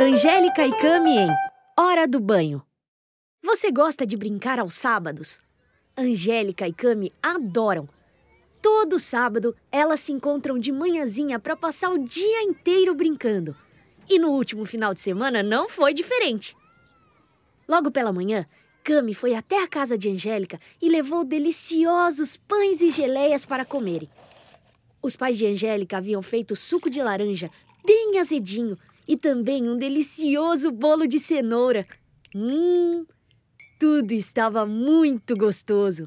Angélica e Cami em Hora do Banho. Você gosta de brincar aos sábados? Angélica e Cami adoram. Todo sábado elas se encontram de manhãzinha para passar o dia inteiro brincando. E no último final de semana não foi diferente. Logo pela manhã, Cami foi até a casa de Angélica e levou deliciosos pães e geleias para comerem. Os pais de Angélica haviam feito suco de laranja bem azedinho e também um delicioso bolo de cenoura. Hum, tudo estava muito gostoso.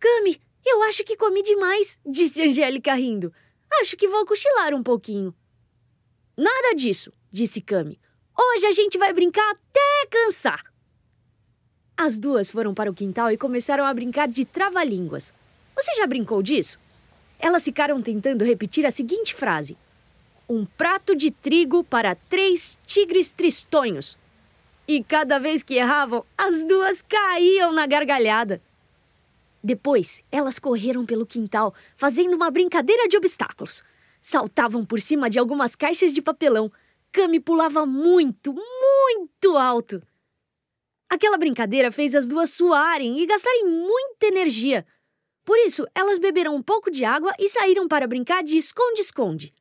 Cami, eu acho que comi demais, disse Angélica rindo. Acho que vou cochilar um pouquinho. Nada disso, disse Cami. Hoje a gente vai brincar até cansar. As duas foram para o quintal e começaram a brincar de trava-línguas. Você já brincou disso? Elas ficaram tentando repetir a seguinte frase: Um prato de trigo para três tigres tristonhos. E cada vez que erravam, as duas caíam na gargalhada. Depois, elas correram pelo quintal, fazendo uma brincadeira de obstáculos. Saltavam por cima de algumas caixas de papelão. Cami pulava muito, muito alto. Aquela brincadeira fez as duas suarem e gastarem muita energia. Por isso, elas beberam um pouco de água e saíram para brincar de esconde-esconde.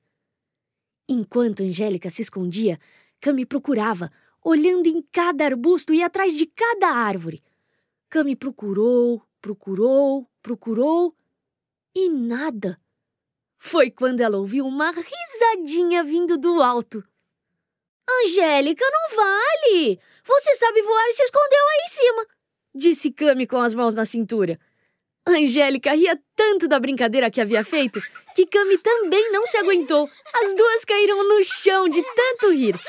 Enquanto Angélica se escondia, Cami procurava, olhando em cada arbusto e atrás de cada árvore. Cami procurou, procurou, procurou e nada. Foi quando ela ouviu uma risadinha vindo do alto. Angélica, não vale! Você sabe voar e se escondeu aí em cima, disse Cami com as mãos na cintura. Angélica ria tanto da brincadeira que havia feito que Cami também não se aguentou. As duas caíram no chão de tanto rir.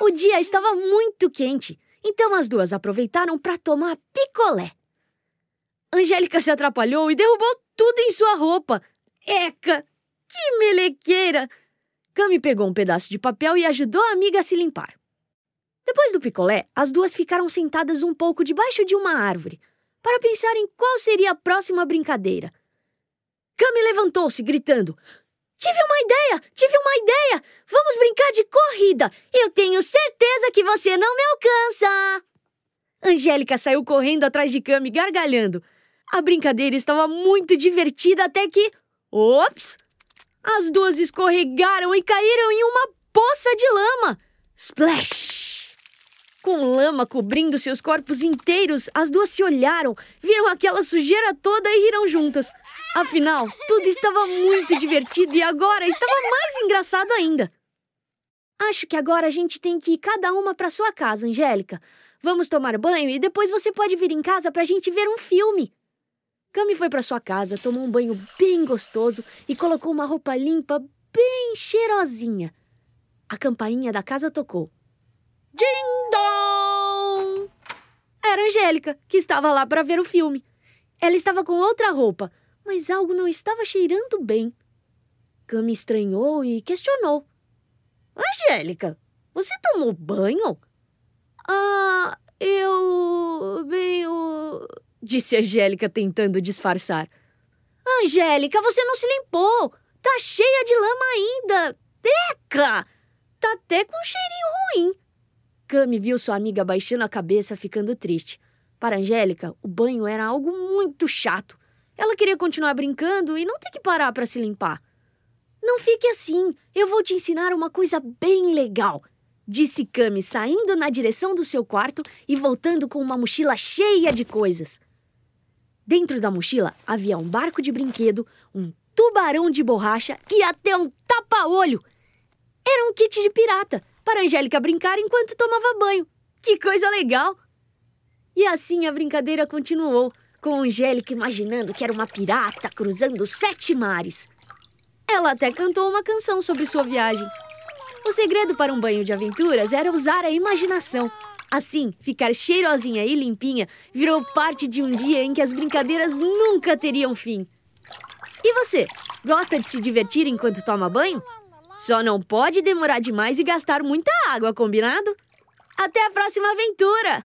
O dia estava muito quente, então as duas aproveitaram para tomar picolé. Angélica se atrapalhou e derrubou tudo em sua roupa. Eca! Que melequeira! Cami pegou um pedaço de papel e ajudou a amiga a se limpar. Depois do picolé, as duas ficaram sentadas um pouco debaixo de uma árvore, para pensar em qual seria a próxima brincadeira. Cami levantou-se, gritando: Tive uma ideia! Tive uma ideia! Vamos brincar de corrida! Eu tenho certeza que você não me alcança! Angélica saiu correndo atrás de Cami, gargalhando. A brincadeira estava muito divertida até que. Ops! As duas escorregaram e caíram em uma poça de lama. Splash! Com lama cobrindo seus corpos inteiros, as duas se olharam, viram aquela sujeira toda e riram juntas. Afinal, tudo estava muito divertido e agora estava mais engraçado ainda. Acho que agora a gente tem que ir cada uma para sua casa, Angélica. Vamos tomar banho e depois você pode vir em casa para a gente ver um filme. Cami foi para sua casa, tomou um banho bem gostoso e colocou uma roupa limpa bem cheirosinha. A campainha da casa tocou. Ding Angélica, que estava lá para ver o filme. Ela estava com outra roupa, mas algo não estava cheirando bem. Cami estranhou e questionou. Angélica, você tomou banho? Ah, eu. bem, eu disse Angélica tentando disfarçar. Angélica, você não se limpou! Tá cheia de lama ainda! Teca! Tá até com um cheirinho ruim. Cami viu sua amiga baixando a cabeça, ficando triste. Para Angélica, o banho era algo muito chato. Ela queria continuar brincando e não ter que parar para se limpar. Não fique assim, eu vou te ensinar uma coisa bem legal, disse Cami, saindo na direção do seu quarto e voltando com uma mochila cheia de coisas. Dentro da mochila havia um barco de brinquedo, um tubarão de borracha e até um tapa-olho. Era um kit de pirata para Angélica brincar enquanto tomava banho. Que coisa legal! E assim a brincadeira continuou, com Angélica imaginando que era uma pirata cruzando sete mares. Ela até cantou uma canção sobre sua viagem. O segredo para um banho de aventuras era usar a imaginação. Assim, ficar cheirosinha e limpinha virou parte de um dia em que as brincadeiras nunca teriam fim. E você, gosta de se divertir enquanto toma banho? Só não pode demorar demais e gastar muita água, combinado? Até a próxima aventura!